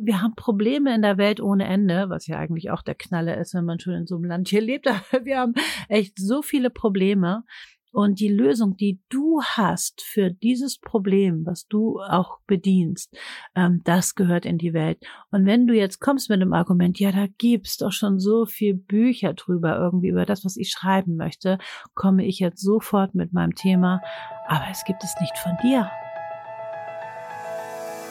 wir haben Probleme in der Welt ohne Ende, was ja eigentlich auch der Knaller ist, wenn man schon in so einem Land hier lebt. Aber wir haben echt so viele Probleme. Und die Lösung, die du hast für dieses Problem, was du auch bedienst, ähm, das gehört in die Welt. Und wenn du jetzt kommst mit dem Argument, ja, da gibt's doch schon so viel Bücher drüber, irgendwie über das, was ich schreiben möchte, komme ich jetzt sofort mit meinem Thema. Aber es gibt es nicht von dir.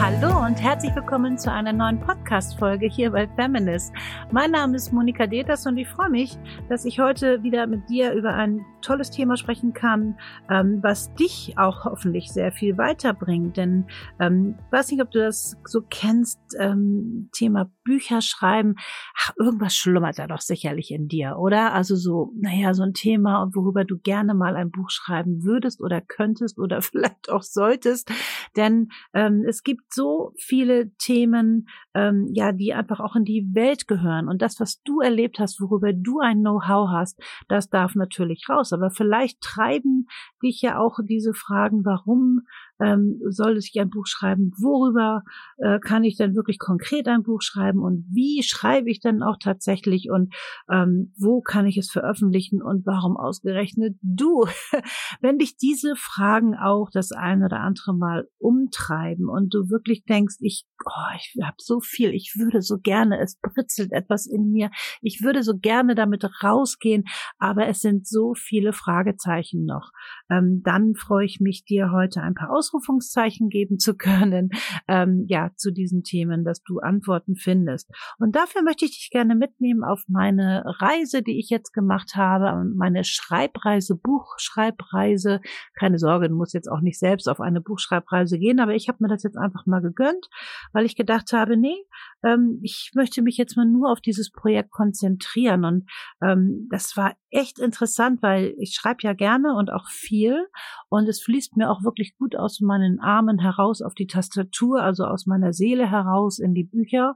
Hallo und herzlich willkommen zu einer neuen Podcast-Folge hier bei Feminist. Mein Name ist Monika Deters und ich freue mich, dass ich heute wieder mit dir über ein tolles Thema sprechen kann, ähm, was dich auch hoffentlich sehr viel weiterbringt. Denn ähm, weiß nicht, ob du das so kennst, ähm, Thema Bücher schreiben. Ach, irgendwas schlummert da doch sicherlich in dir, oder? Also so, naja, so ein Thema, worüber du gerne mal ein Buch schreiben würdest oder könntest oder vielleicht auch solltest. Denn ähm, es gibt so viele Themen, ähm, ja, die einfach auch in die Welt gehören. Und das, was du erlebt hast, worüber du ein Know-how hast, das darf natürlich raus. Aber vielleicht treiben dich ja auch diese Fragen, warum ähm, soll ich ein Buch schreiben? Worüber äh, kann ich denn wirklich konkret ein Buch schreiben? Und wie schreibe ich denn auch tatsächlich? Und ähm, wo kann ich es veröffentlichen? Und warum ausgerechnet du? Wenn dich diese Fragen auch das ein oder andere Mal umtreiben und du wirklich denkst, ich, oh, ich habe so viel, ich würde so gerne, es britzelt etwas in mir, ich würde so gerne damit rausgehen, aber es sind so viele Fragezeichen noch. Ähm, dann freue ich mich, dir heute ein paar Aus Ausrufungszeichen geben zu können, ähm, ja, zu diesen Themen, dass du Antworten findest. Und dafür möchte ich dich gerne mitnehmen auf meine Reise, die ich jetzt gemacht habe, meine Schreibreise, Buchschreibreise. Keine Sorge, du musst jetzt auch nicht selbst auf eine Buchschreibreise gehen, aber ich habe mir das jetzt einfach mal gegönnt, weil ich gedacht habe, nee, ähm, ich möchte mich jetzt mal nur auf dieses Projekt konzentrieren. Und ähm, das war echt interessant, weil ich schreibe ja gerne und auch viel und es fließt mir auch wirklich gut aus meinen Armen heraus auf die Tastatur, also aus meiner Seele heraus in die Bücher.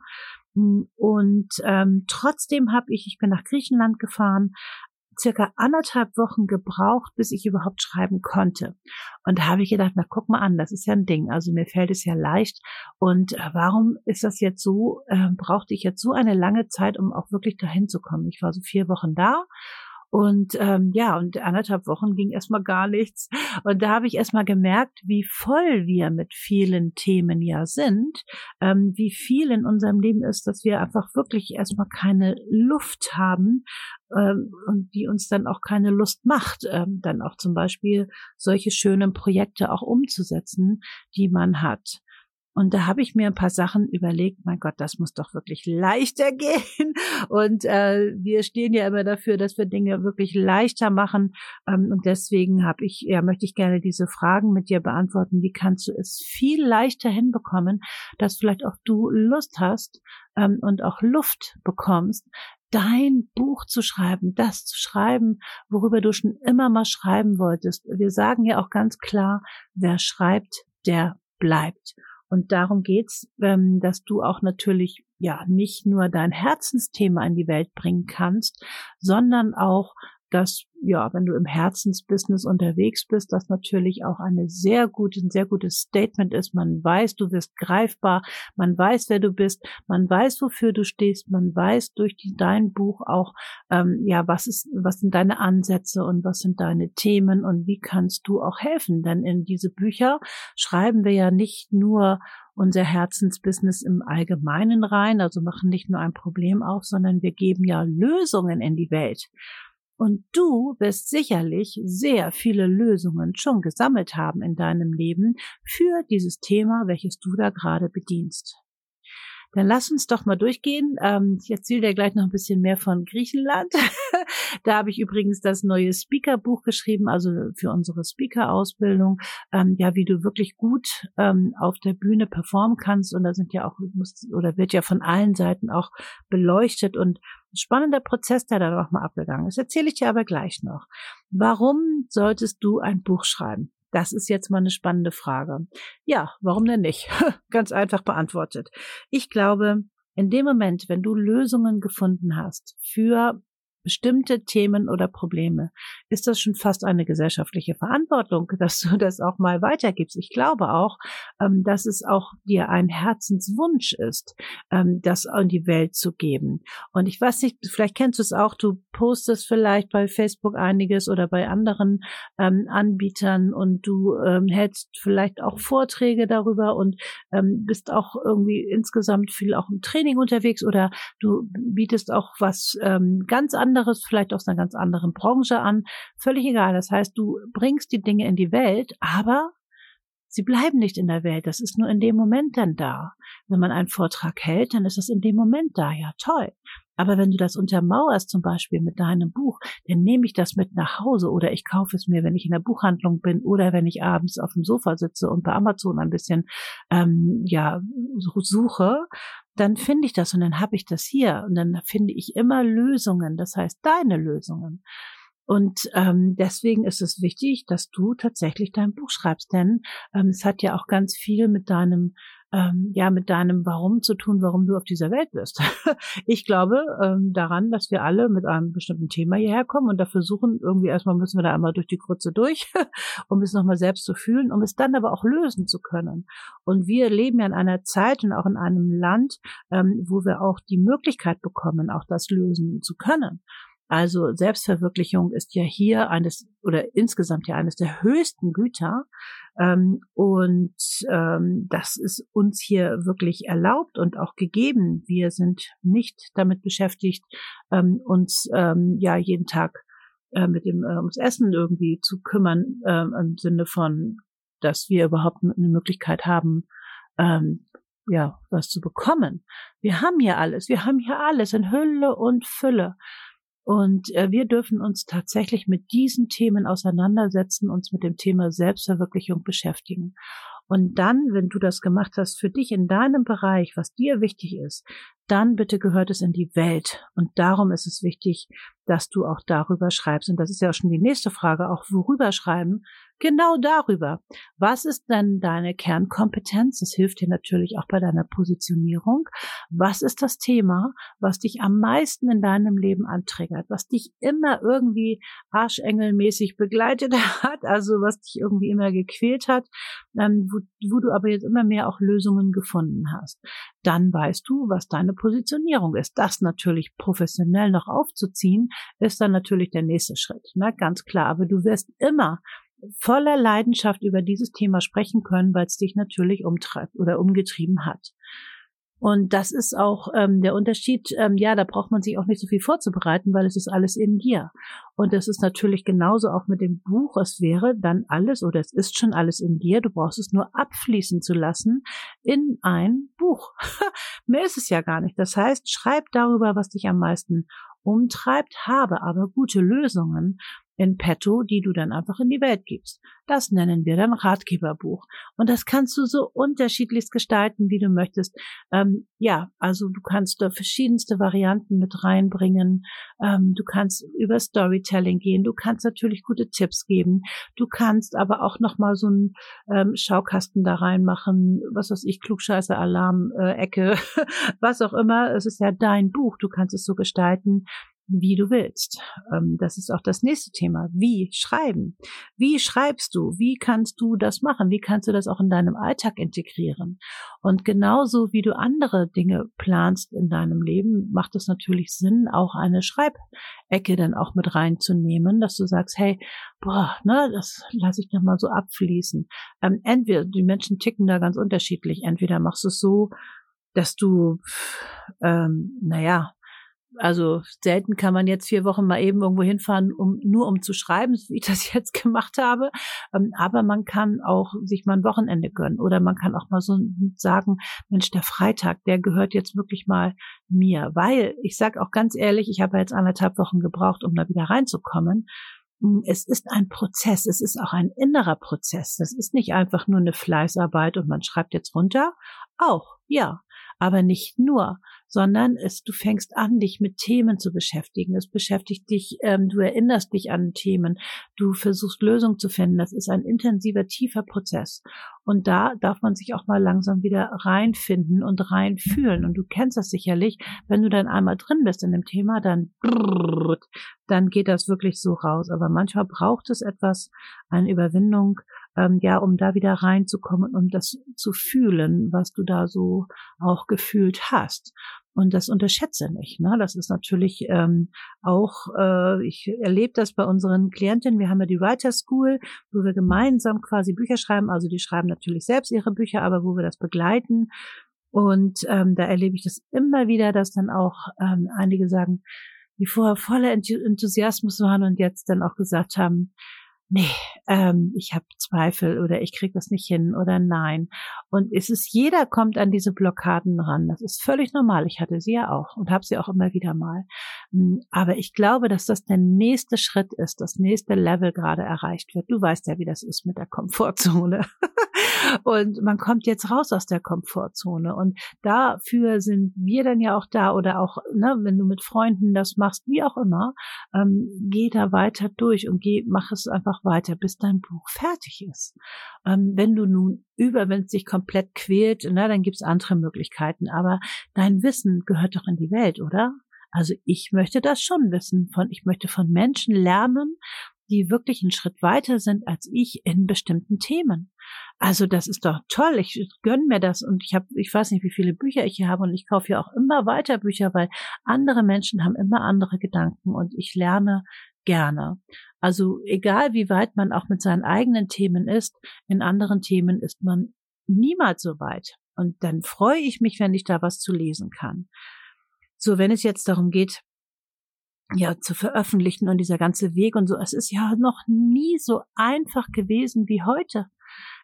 Und ähm, trotzdem habe ich, ich bin nach Griechenland gefahren, circa anderthalb Wochen gebraucht, bis ich überhaupt schreiben konnte. Und da habe ich gedacht, na guck mal an, das ist ja ein Ding. Also mir fällt es ja leicht. Und äh, warum ist das jetzt so, äh, brauchte ich jetzt so eine lange Zeit, um auch wirklich dahin zu kommen? Ich war so vier Wochen da und ähm, ja, und anderthalb Wochen ging erstmal gar nichts. Und da habe ich erstmal gemerkt, wie voll wir mit vielen Themen ja sind, ähm, wie viel in unserem Leben ist, dass wir einfach wirklich erstmal keine Luft haben ähm, und die uns dann auch keine Lust macht, ähm, dann auch zum Beispiel solche schönen Projekte auch umzusetzen, die man hat. Und da habe ich mir ein paar Sachen überlegt, mein Gott, das muss doch wirklich leichter gehen. Und äh, wir stehen ja immer dafür, dass wir Dinge wirklich leichter machen. Ähm, und deswegen habe ich, ja, möchte ich gerne diese Fragen mit dir beantworten. Wie kannst du es viel leichter hinbekommen, dass vielleicht auch du Lust hast ähm, und auch Luft bekommst, dein Buch zu schreiben, das zu schreiben, worüber du schon immer mal schreiben wolltest. Wir sagen ja auch ganz klar, wer schreibt, der bleibt. Und darum geht's, ähm, dass du auch natürlich ja nicht nur dein Herzensthema in die Welt bringen kannst, sondern auch dass, ja, wenn du im Herzensbusiness unterwegs bist, das natürlich auch eine sehr gute, ein sehr gutes Statement ist. Man weiß, du wirst greifbar, man weiß, wer du bist, man weiß, wofür du stehst, man weiß durch die, dein Buch auch, ähm, ja, was ist, was sind deine Ansätze und was sind deine Themen und wie kannst du auch helfen? Denn in diese Bücher schreiben wir ja nicht nur unser Herzensbusiness im Allgemeinen rein, also machen nicht nur ein Problem auf, sondern wir geben ja Lösungen in die Welt. Und du wirst sicherlich sehr viele Lösungen schon gesammelt haben in deinem Leben für dieses Thema, welches du da gerade bedienst. Dann lass uns doch mal durchgehen. Ähm, ich erzähle dir gleich noch ein bisschen mehr von Griechenland. da habe ich übrigens das neue Speaker-Buch geschrieben, also für unsere Speaker-Ausbildung, ähm, ja, wie du wirklich gut ähm, auf der Bühne performen kannst. Und da sind ja auch, muss, oder wird ja von allen Seiten auch beleuchtet und spannender Prozess, der da noch mal abgegangen ist. Erzähle ich dir aber gleich noch. Warum solltest du ein Buch schreiben? Das ist jetzt mal eine spannende Frage. Ja, warum denn nicht? Ganz einfach beantwortet. Ich glaube, in dem Moment, wenn du Lösungen gefunden hast für bestimmte Themen oder Probleme, ist das schon fast eine gesellschaftliche Verantwortung, dass du das auch mal weitergibst. Ich glaube auch, ähm, dass es auch dir ein Herzenswunsch ist, ähm, das in die Welt zu geben. Und ich weiß nicht, vielleicht kennst du es auch, du postest vielleicht bei Facebook einiges oder bei anderen ähm, Anbietern und du hältst vielleicht auch Vorträge darüber und bist auch irgendwie insgesamt viel auch im Training unterwegs oder du bietest auch was ganz anderes anderes, vielleicht aus einer ganz anderen Branche an. Völlig egal. Das heißt, du bringst die Dinge in die Welt, aber sie bleiben nicht in der Welt. Das ist nur in dem Moment dann da. Wenn man einen Vortrag hält, dann ist es in dem Moment da. Ja, toll. Aber wenn du das untermauerst, zum Beispiel mit deinem Buch, dann nehme ich das mit nach Hause oder ich kaufe es mir, wenn ich in der Buchhandlung bin oder wenn ich abends auf dem Sofa sitze und bei Amazon ein bisschen ähm, ja suche dann finde ich das und dann habe ich das hier und dann finde ich immer Lösungen, das heißt deine Lösungen. Und ähm, deswegen ist es wichtig, dass du tatsächlich dein Buch schreibst, denn ähm, es hat ja auch ganz viel mit deinem ähm, ja mit deinem Warum zu tun, warum du auf dieser Welt bist. ich glaube ähm, daran, dass wir alle mit einem bestimmten Thema hierher kommen und dafür suchen, irgendwie erstmal müssen wir da einmal durch die Krütze durch, um es nochmal selbst zu fühlen, um es dann aber auch lösen zu können. Und wir leben ja in einer Zeit und auch in einem Land, ähm, wo wir auch die Möglichkeit bekommen, auch das lösen zu können. Also Selbstverwirklichung ist ja hier eines oder insgesamt ja eines der höchsten Güter. Ähm, und ähm, das ist uns hier wirklich erlaubt und auch gegeben. Wir sind nicht damit beschäftigt, ähm, uns ähm, ja jeden Tag äh, mit dem äh, ums Essen irgendwie zu kümmern, äh, im Sinne von, dass wir überhaupt eine Möglichkeit haben, ähm, ja, was zu bekommen. Wir haben hier alles, wir haben hier alles in Hülle und Fülle. Und äh, wir dürfen uns tatsächlich mit diesen Themen auseinandersetzen, uns mit dem Thema Selbstverwirklichung beschäftigen. Und dann, wenn du das gemacht hast für dich in deinem Bereich, was dir wichtig ist, dann bitte gehört es in die Welt. Und darum ist es wichtig, dass du auch darüber schreibst. Und das ist ja auch schon die nächste Frage, auch worüber schreiben. Genau darüber. Was ist denn deine Kernkompetenz? Das hilft dir natürlich auch bei deiner Positionierung. Was ist das Thema, was dich am meisten in deinem Leben antriggert, was dich immer irgendwie arschengelmäßig begleitet hat, also was dich irgendwie immer gequält hat, ähm, wo, wo du aber jetzt immer mehr auch Lösungen gefunden hast. Dann weißt du, was deine Positionierung ist. Das natürlich professionell noch aufzuziehen, ist dann natürlich der nächste Schritt. Ne? Ganz klar. Aber du wirst immer voller Leidenschaft über dieses Thema sprechen können, weil es dich natürlich umtreibt oder umgetrieben hat. Und das ist auch ähm, der Unterschied. Ähm, ja, da braucht man sich auch nicht so viel vorzubereiten, weil es ist alles in dir. Und das ist natürlich genauso auch mit dem Buch. Es wäre dann alles oder es ist schon alles in dir. Du brauchst es nur abfließen zu lassen in ein Buch. Mehr ist es ja gar nicht. Das heißt, schreib darüber, was dich am meisten umtreibt, habe aber gute Lösungen in petto, die du dann einfach in die Welt gibst. Das nennen wir dann Ratgeberbuch. Und das kannst du so unterschiedlichst gestalten, wie du möchtest. Ähm, ja, also du kannst da verschiedenste Varianten mit reinbringen. Ähm, du kannst über Storytelling gehen. Du kannst natürlich gute Tipps geben. Du kannst aber auch nochmal so einen ähm, Schaukasten da reinmachen. Was weiß ich, Klugscheiße, Alarm, äh, Ecke, was auch immer. Es ist ja dein Buch. Du kannst es so gestalten, wie du willst. Ähm, das ist auch das nächste Thema. Wie schreiben? Wie schreibst du? Wie kannst du das machen? Wie kannst du das auch in deinem Alltag integrieren? Und genauso wie du andere Dinge planst in deinem Leben, macht es natürlich Sinn, auch eine Schreibecke dann auch mit reinzunehmen, dass du sagst, hey, boah, ne, das lasse ich doch mal so abfließen. Ähm, entweder, die Menschen ticken da ganz unterschiedlich. Entweder machst du es so, dass du, ähm, naja, also selten kann man jetzt vier Wochen mal eben irgendwo hinfahren, um nur um zu schreiben, wie ich das jetzt gemacht habe. Ähm, aber man kann auch sich mal ein Wochenende gönnen oder man kann auch mal so sagen, Mensch, der Freitag, der gehört jetzt wirklich mal mir, weil ich sage auch ganz ehrlich, ich habe jetzt anderthalb Wochen gebraucht, um da wieder reinzukommen. Hm, es ist ein Prozess, es ist auch ein innerer Prozess. Das ist nicht einfach nur eine Fleißarbeit und man schreibt jetzt runter. Auch, ja. Aber nicht nur, sondern es, du fängst an, dich mit Themen zu beschäftigen. Es beschäftigt dich, ähm, du erinnerst dich an Themen, du versuchst Lösungen zu finden. Das ist ein intensiver, tiefer Prozess. Und da darf man sich auch mal langsam wieder reinfinden und reinfühlen. Und du kennst das sicherlich, wenn du dann einmal drin bist in dem Thema, dann, dann geht das wirklich so raus. Aber manchmal braucht es etwas, eine Überwindung, ähm, ja, um da wieder reinzukommen, um das zu fühlen, was du da so auch gefühlt hast. Und das unterschätze nicht. Ne? Das ist natürlich ähm, auch, äh, ich erlebe das bei unseren Klientinnen. Wir haben ja die Writer School, wo wir gemeinsam quasi Bücher schreiben. Also die schreiben natürlich selbst ihre Bücher, aber wo wir das begleiten. Und ähm, da erlebe ich das immer wieder, dass dann auch ähm, einige sagen, die vorher voller Enthusiasmus waren und jetzt dann auch gesagt haben, nee, ähm, ich habe Zweifel oder ich krieg das nicht hin oder nein. Und es ist, jeder kommt an diese Blockaden ran. Das ist völlig normal. Ich hatte sie ja auch und habe sie auch immer wieder mal. Hm, aber ich glaube, dass das der nächste Schritt ist, das nächste Level gerade erreicht wird. Du weißt ja, wie das ist mit der Komfortzone. und man kommt jetzt raus aus der Komfortzone. Und dafür sind wir dann ja auch da oder auch, ne, wenn du mit Freunden das machst, wie auch immer, ähm, geh da weiter durch und geh, mach es einfach weiter, bis dein Buch fertig ist. Ähm, wenn du nun über, wenn es dich komplett quält, na, dann gibt's andere Möglichkeiten. Aber dein Wissen gehört doch in die Welt, oder? Also ich möchte das schon wissen von, ich möchte von Menschen lernen, die wirklich einen Schritt weiter sind als ich in bestimmten Themen. Also das ist doch toll. Ich gönne mir das und ich habe, ich weiß nicht, wie viele Bücher ich hier habe und ich kaufe ja auch immer weiter Bücher, weil andere Menschen haben immer andere Gedanken und ich lerne gerne. Also egal wie weit man auch mit seinen eigenen Themen ist, in anderen Themen ist man niemals so weit. Und dann freue ich mich, wenn ich da was zu lesen kann. So, wenn es jetzt darum geht, ja, zu veröffentlichen und dieser ganze Weg und so. Es ist ja noch nie so einfach gewesen wie heute.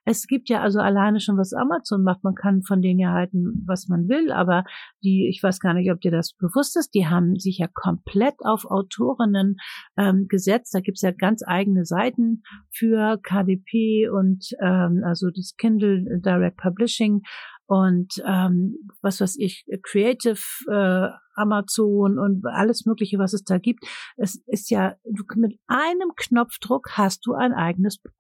Es gibt ja also alleine schon, was Amazon macht. Man kann von denen ja halten, was man will, aber die, ich weiß gar nicht, ob dir das bewusst ist, die haben sich ja komplett auf Autorinnen ähm, gesetzt. Da gibt's ja ganz eigene Seiten für KDP und ähm, also das Kindle Direct Publishing und ähm, was weiß ich, Creative äh, Amazon und alles Mögliche, was es da gibt. Es ist ja, du mit einem Knopfdruck hast du ein eigenes Buch.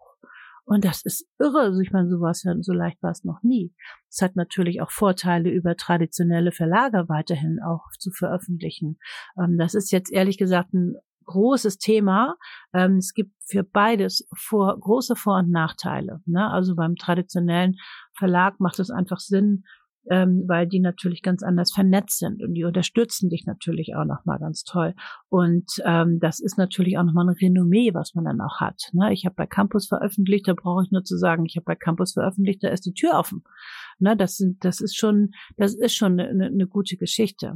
Und das ist irre. Also ich meine, sowas so leicht war es noch nie. Es hat natürlich auch Vorteile über traditionelle Verlage weiterhin auch zu veröffentlichen. Ähm, das ist jetzt ehrlich gesagt ein großes Thema. Ähm, es gibt für beides vor, große Vor- und Nachteile. Ne? Also beim traditionellen Verlag macht es einfach Sinn, ähm, weil die natürlich ganz anders vernetzt sind und die unterstützen dich natürlich auch nochmal ganz toll. Und ähm, das ist natürlich auch nochmal ein Renommee, was man dann auch hat. Ne? Ich habe bei Campus veröffentlicht, da brauche ich nur zu sagen, ich habe bei Campus veröffentlicht, da ist die Tür offen. Ne? Das, sind, das ist schon, das ist schon eine, eine gute Geschichte.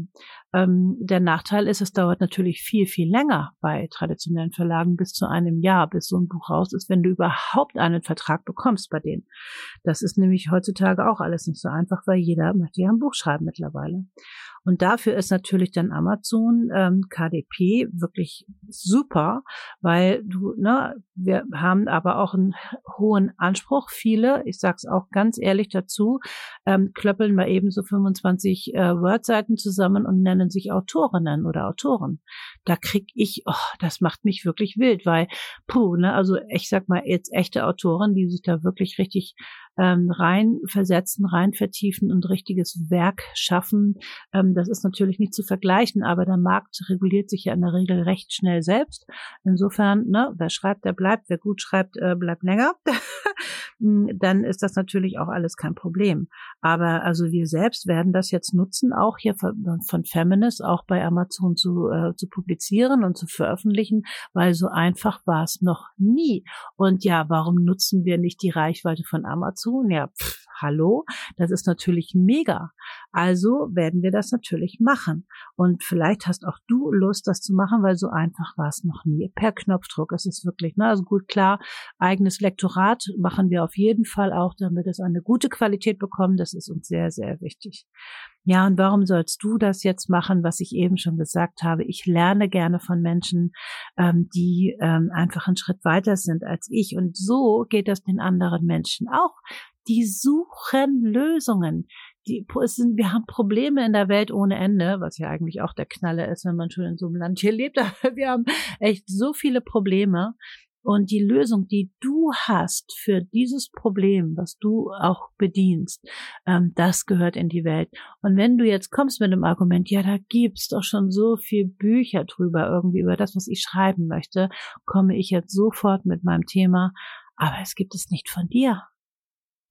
Ähm, der Nachteil ist, es dauert natürlich viel, viel länger bei traditionellen Verlagen bis zu einem Jahr, bis so ein Buch raus ist, wenn du überhaupt einen Vertrag bekommst bei denen. Das ist nämlich heutzutage auch alles nicht so einfach, weil jeder möchte ja ein Buch schreiben mittlerweile. Und dafür ist natürlich dann Amazon ähm, KDP wirklich super, weil du, ne, wir haben aber auch einen hohen Anspruch. Viele, ich sag's auch ganz ehrlich dazu, ähm, klöppeln mal eben so 25 äh, Wordseiten zusammen und nennen sich Autorinnen oder Autoren. Da krieg ich, oh, das macht mich wirklich wild, weil, puh, ne, also ich sag mal jetzt echte Autoren, die sich da wirklich richtig ähm, rein versetzen, rein vertiefen und richtiges Werk schaffen. Ähm, das ist natürlich nicht zu vergleichen, aber der Markt reguliert sich ja in der Regel recht schnell selbst. Insofern, ne, wer schreibt, der bleibt, wer gut schreibt, äh, bleibt länger. Dann ist das natürlich auch alles kein Problem. Aber also wir selbst werden das jetzt nutzen, auch hier von, von Feminist, auch bei Amazon zu, äh, zu publizieren und zu veröffentlichen, weil so einfach war es noch nie. Und ja, warum nutzen wir nicht die Reichweite von Amazon? Ja, pff, hallo, das ist natürlich mega. Also werden wir das natürlich machen. Und vielleicht hast auch du Lust, das zu machen, weil so einfach war es noch nie. Per Knopfdruck ist es wirklich. Ne? Also gut, klar, eigenes Lektorat machen wir auf jeden Fall auch, damit es eine gute Qualität bekommt. Das ist uns sehr, sehr wichtig. Ja, und warum sollst du das jetzt machen, was ich eben schon gesagt habe? Ich lerne gerne von Menschen, ähm, die ähm, einfach einen Schritt weiter sind als ich. Und so geht das den anderen Menschen auch Die suchen Lösungen. Die, sind, wir haben Probleme in der Welt ohne Ende, was ja eigentlich auch der Knalle ist, wenn man schon in so einem Land hier lebt. Aber wir haben echt so viele Probleme. Und die Lösung, die du hast für dieses Problem, was du auch bedienst, ähm, das gehört in die Welt. Und wenn du jetzt kommst mit dem Argument, ja, da gibt's doch schon so viel Bücher drüber, irgendwie über das, was ich schreiben möchte, komme ich jetzt sofort mit meinem Thema, aber es gibt es nicht von dir.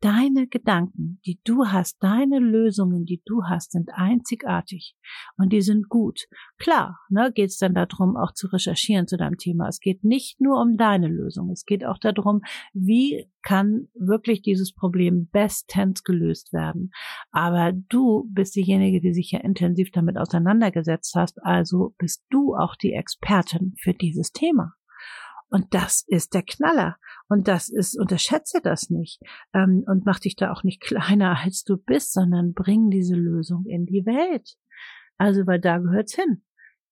Deine Gedanken, die du hast, deine Lösungen, die du hast, sind einzigartig und die sind gut. Klar, ne, geht es dann darum, auch zu recherchieren zu deinem Thema. Es geht nicht nur um deine Lösung, es geht auch darum, wie kann wirklich dieses Problem bestens gelöst werden. Aber du bist diejenige, die sich ja intensiv damit auseinandergesetzt hast, also bist du auch die Expertin für dieses Thema. Und das ist der Knaller. Und das ist, unterschätze das nicht. Ähm, und mach dich da auch nicht kleiner, als du bist, sondern bring diese Lösung in die Welt. Also, weil da gehört's hin.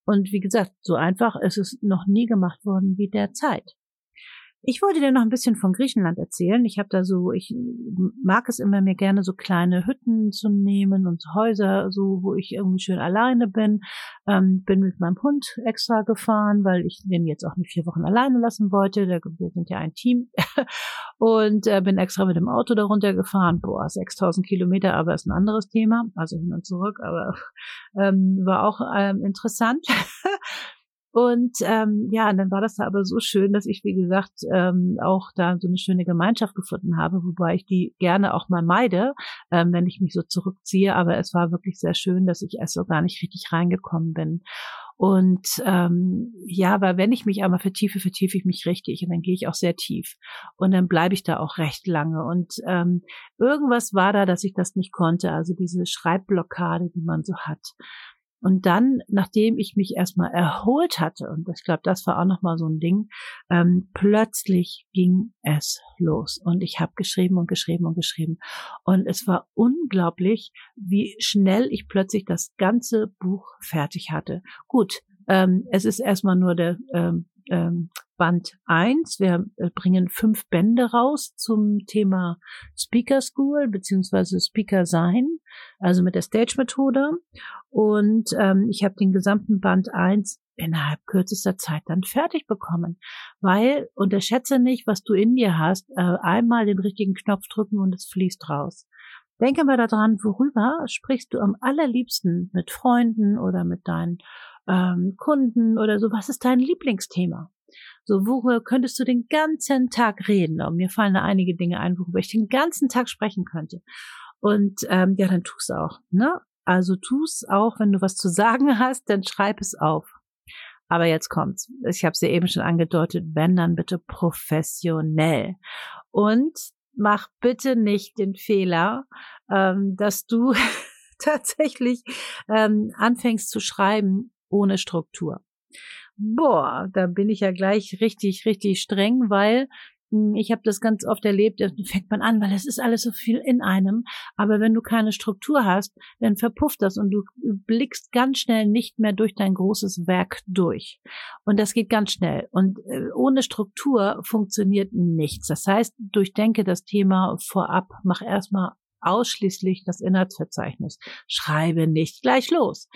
Und wie gesagt, so einfach ist es noch nie gemacht worden wie derzeit. Ich wollte dir noch ein bisschen von Griechenland erzählen. Ich habe da so, ich mag es immer mir gerne so kleine Hütten zu nehmen und Häuser, so wo ich irgendwie schön alleine bin. Ähm, bin mit meinem Hund extra gefahren, weil ich den jetzt auch nicht vier Wochen alleine lassen wollte. Wir sind ja ein Team und äh, bin extra mit dem Auto darunter gefahren. Boah, 6000 Kilometer, aber ist ein anderes Thema, also hin und zurück. Aber ähm, war auch ähm, interessant. Und ähm, ja, und dann war das da aber so schön, dass ich, wie gesagt, ähm, auch da so eine schöne Gemeinschaft gefunden habe, wobei ich die gerne auch mal meide, ähm, wenn ich mich so zurückziehe. Aber es war wirklich sehr schön, dass ich erst so gar nicht richtig reingekommen bin. Und ähm, ja, aber wenn ich mich einmal vertiefe, vertiefe ich mich richtig und dann gehe ich auch sehr tief. Und dann bleibe ich da auch recht lange. Und ähm, irgendwas war da, dass ich das nicht konnte. Also diese Schreibblockade, die man so hat. Und dann, nachdem ich mich erstmal erholt hatte, und ich glaube, das war auch nochmal so ein Ding, ähm, plötzlich ging es los. Und ich habe geschrieben und geschrieben und geschrieben. Und es war unglaublich, wie schnell ich plötzlich das ganze Buch fertig hatte. Gut, ähm, es ist erstmal nur der ähm, ähm, Band 1. Wir äh, bringen fünf Bände raus zum Thema Speaker School beziehungsweise Speaker sein, also mit der Stage-Methode. Und ähm, ich habe den gesamten Band 1 innerhalb kürzester Zeit dann fertig bekommen. Weil, unterschätze nicht, was du in dir hast, äh, einmal den richtigen Knopf drücken und es fließt raus. Denke mal daran, worüber sprichst du am allerliebsten mit Freunden oder mit deinen ähm, Kunden oder so. Was ist dein Lieblingsthema? So, worüber könntest du den ganzen Tag reden? Und mir fallen da einige Dinge ein, worüber ich den ganzen Tag sprechen könnte. Und ähm, ja, dann tu's auch. Ne? Also tu's auch, wenn du was zu sagen hast, dann schreib es auf. Aber jetzt kommt's. Ich habe es ja eben schon angedeutet, wenn dann bitte professionell. Und mach bitte nicht den Fehler, ähm, dass du tatsächlich ähm, anfängst zu schreiben ohne Struktur boah, da bin ich ja gleich richtig, richtig streng, weil hm, ich habe das ganz oft erlebt, da fängt man an, weil es ist alles so viel in einem. Aber wenn du keine Struktur hast, dann verpufft das und du blickst ganz schnell nicht mehr durch dein großes Werk durch. Und das geht ganz schnell. Und äh, ohne Struktur funktioniert nichts. Das heißt, durchdenke das Thema vorab, mach erstmal ausschließlich das Inhaltsverzeichnis. Schreibe nicht gleich los.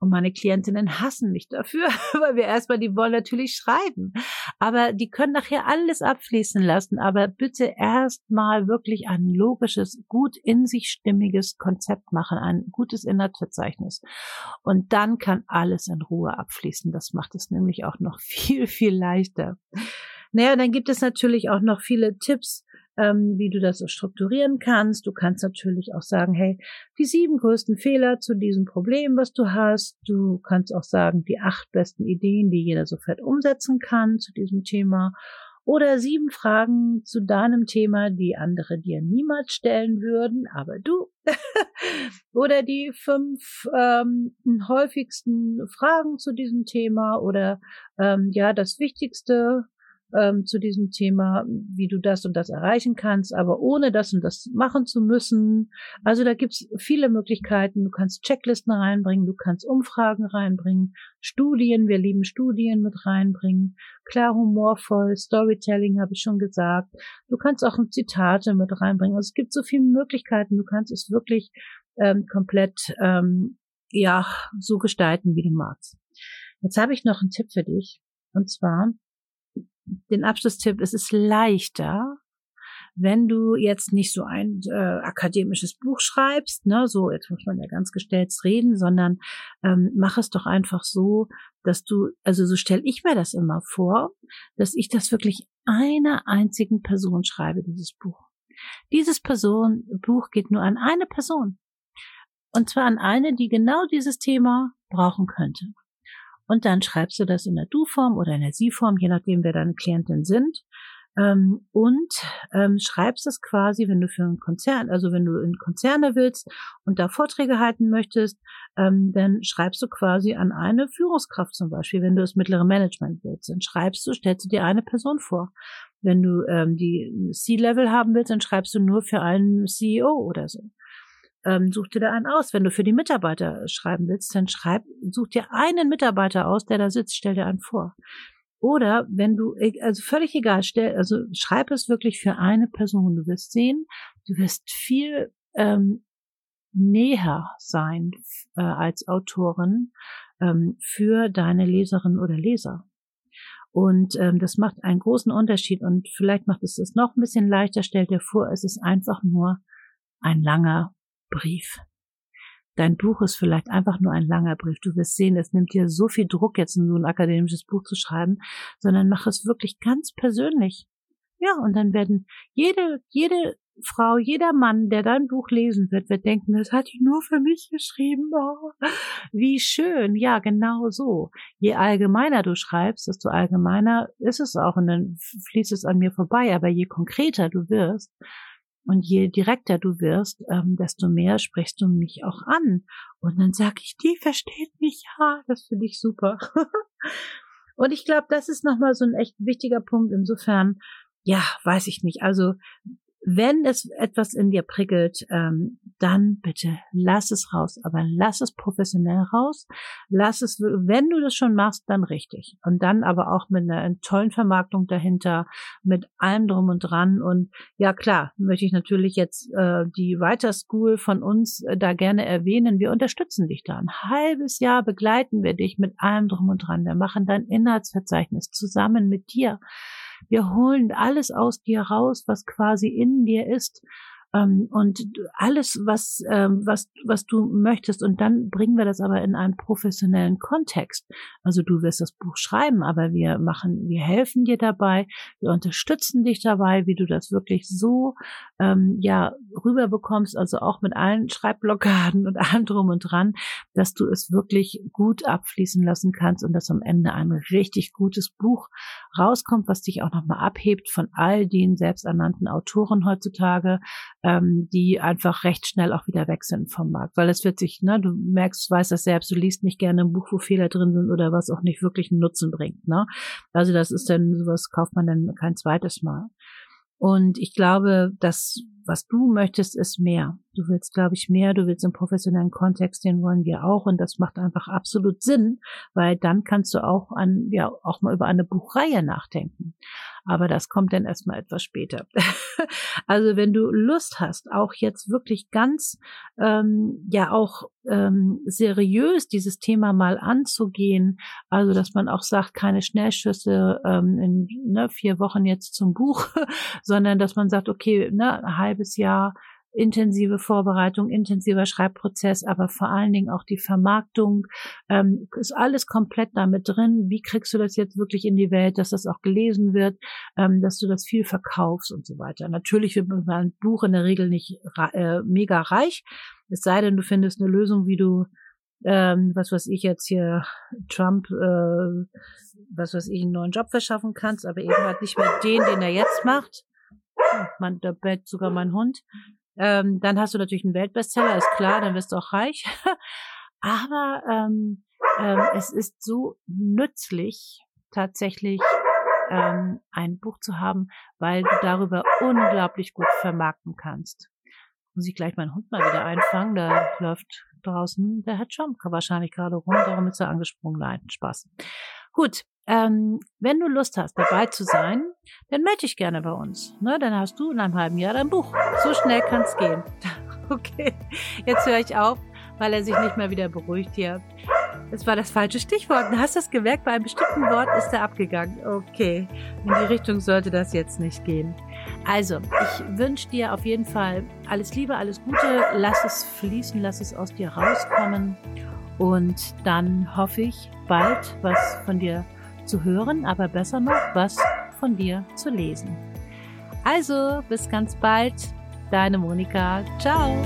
Und meine Klientinnen hassen mich dafür, weil wir erstmal, die wollen natürlich schreiben. Aber die können nachher alles abfließen lassen. Aber bitte erstmal wirklich ein logisches, gut in sich stimmiges Konzept machen, ein gutes Inhaltsverzeichnis. Und dann kann alles in Ruhe abfließen. Das macht es nämlich auch noch viel, viel leichter. Naja, dann gibt es natürlich auch noch viele Tipps, ähm, wie du das so strukturieren kannst. Du kannst natürlich auch sagen, hey, die sieben größten Fehler zu diesem Problem, was du hast. Du kannst auch sagen, die acht besten Ideen, die jeder sofort umsetzen kann zu diesem Thema. Oder sieben Fragen zu deinem Thema, die andere dir niemals stellen würden, aber du. oder die fünf ähm, häufigsten Fragen zu diesem Thema oder ähm, ja das Wichtigste ähm, zu diesem Thema, wie du das und das erreichen kannst, aber ohne das und das machen zu müssen. Also da gibt's viele Möglichkeiten. Du kannst Checklisten reinbringen, du kannst Umfragen reinbringen, Studien, wir lieben Studien mit reinbringen, klar humorvoll, Storytelling habe ich schon gesagt. Du kannst auch Zitate mit reinbringen. Also es gibt so viele Möglichkeiten. Du kannst es wirklich ähm, komplett ähm, ja so gestalten, wie du magst. Jetzt habe ich noch einen Tipp für dich. Und zwar den Abschlusstipp, es ist leichter, wenn du jetzt nicht so ein äh, akademisches Buch schreibst, ne, so jetzt muss man ja ganz gestellt reden, sondern ähm, mach es doch einfach so, dass du, also so stelle ich mir das immer vor, dass ich das wirklich einer einzigen Person schreibe, dieses Buch. Dieses Person, Buch geht nur an eine Person. Und zwar an eine, die genau dieses Thema brauchen könnte. Und dann schreibst du das in der Du-Form oder in der Sie-Form, je nachdem, wer deine Klientin sind. Ähm, und ähm, schreibst es quasi, wenn du für einen Konzern, also wenn du in Konzerne willst und da Vorträge halten möchtest, ähm, dann schreibst du quasi an eine Führungskraft zum Beispiel, wenn du das mittlere Management willst, dann schreibst du, stellst du dir eine Person vor. Wenn du ähm, die C-Level haben willst, dann schreibst du nur für einen CEO oder so ähm, such dir da einen aus. Wenn du für die Mitarbeiter schreiben willst, dann schreib, such dir einen Mitarbeiter aus, der da sitzt, stell dir einen vor. Oder wenn du, also völlig egal, stell, also schreib es wirklich für eine Person. Du wirst sehen, du wirst viel ähm, näher sein äh, als Autorin ähm, für deine Leserin oder Leser. Und ähm, das macht einen großen Unterschied und vielleicht macht es das noch ein bisschen leichter. Stell dir vor, es ist einfach nur ein langer Brief. Dein Buch ist vielleicht einfach nur ein langer Brief. Du wirst sehen, es nimmt dir so viel Druck, jetzt nur ein akademisches Buch zu schreiben, sondern mach es wirklich ganz persönlich. Ja, und dann werden jede, jede Frau, jeder Mann, der dein Buch lesen wird, wird denken, das hat ich nur für mich geschrieben. Oh, wie schön. Ja, genau so. Je allgemeiner du schreibst, desto allgemeiner ist es auch und dann fließt es an mir vorbei. Aber je konkreter du wirst, und je direkter du wirst, ähm, desto mehr sprichst du mich auch an. Und dann sag ich, die versteht mich, ja, das finde ich super. und ich glaube, das ist nochmal so ein echt wichtiger Punkt. Insofern, ja, weiß ich nicht. Also wenn es etwas in dir prickelt, ähm, dann bitte lass es raus. Aber lass es professionell raus. Lass es, wenn du das schon machst, dann richtig. Und dann aber auch mit einer tollen Vermarktung dahinter, mit allem drum und dran. Und ja, klar, möchte ich natürlich jetzt äh, die Writer School von uns äh, da gerne erwähnen. Wir unterstützen dich da. Ein halbes Jahr begleiten wir dich mit allem drum und dran. Wir machen dein Inhaltsverzeichnis zusammen mit dir. Wir holen alles aus dir raus, was quasi in dir ist ähm, und alles, was, ähm, was, was du möchtest. Und dann bringen wir das aber in einen professionellen Kontext. Also du wirst das Buch schreiben, aber wir machen, wir helfen dir dabei, wir unterstützen dich dabei, wie du das wirklich so ähm, ja rüberbekommst, also auch mit allen Schreibblockaden und allem drum und dran, dass du es wirklich gut abfließen lassen kannst und dass am Ende ein richtig gutes Buch rauskommt, was dich auch nochmal abhebt von all den selbsternannten Autoren heutzutage, ähm, die einfach recht schnell auch wieder weg sind vom Markt. Weil es wird sich, ne, du merkst, weißt das selbst, du liest nicht gerne ein Buch, wo Fehler drin sind oder was auch nicht wirklich einen Nutzen bringt. Ne? Also das ist dann, sowas kauft man dann kein zweites Mal. Und ich glaube, dass was du möchtest, ist mehr. Du willst, glaube ich, mehr. Du willst im professionellen Kontext, den wollen wir auch. Und das macht einfach absolut Sinn, weil dann kannst du auch an, ja, auch mal über eine Buchreihe nachdenken. Aber das kommt dann erstmal etwas später. also wenn du Lust hast, auch jetzt wirklich ganz, ähm, ja, auch ähm, seriös dieses Thema mal anzugehen, also dass man auch sagt, keine Schnellschüsse ähm, in ne, vier Wochen jetzt zum Buch, sondern dass man sagt, okay, ne, ein halbes Jahr intensive Vorbereitung, intensiver Schreibprozess, aber vor allen Dingen auch die Vermarktung, ähm, ist alles komplett damit drin. Wie kriegst du das jetzt wirklich in die Welt, dass das auch gelesen wird, ähm, dass du das viel verkaufst und so weiter. Natürlich wird ein Buch in der Regel nicht äh, mega reich, es sei denn, du findest eine Lösung, wie du ähm, was weiß ich jetzt hier, Trump, äh, was weiß ich, einen neuen Job verschaffen kannst, aber eben halt nicht mehr den, den er jetzt macht. Man, da bellt sogar mein Hund. Ähm, dann hast du natürlich einen Weltbestseller, ist klar, dann wirst du auch reich. Aber ähm, ähm, es ist so nützlich, tatsächlich ähm, ein Buch zu haben, weil du darüber unglaublich gut vermarkten kannst. Muss ich gleich meinen Hund mal wieder einfangen, da läuft draußen der Herr Trump wahrscheinlich gerade rum, darum ist er angesprungen. Nein, Spaß. Gut, ähm, wenn du Lust hast, dabei zu sein, dann melde dich gerne bei uns. Ne? Dann hast du in einem halben Jahr dein Buch. So schnell kann es gehen. okay, jetzt höre ich auf, weil er sich nicht mehr wieder beruhigt hier. Das war das falsche Stichwort. Du hast das gemerkt, bei einem bestimmten Wort ist er abgegangen. Okay, in die Richtung sollte das jetzt nicht gehen. Also, ich wünsche dir auf jeden Fall alles Liebe, alles Gute. Lass es fließen, lass es aus dir rauskommen. Und dann hoffe ich, bald was von dir zu hören, aber besser noch, was von dir zu lesen. Also, bis ganz bald. Deine Monika. Ciao.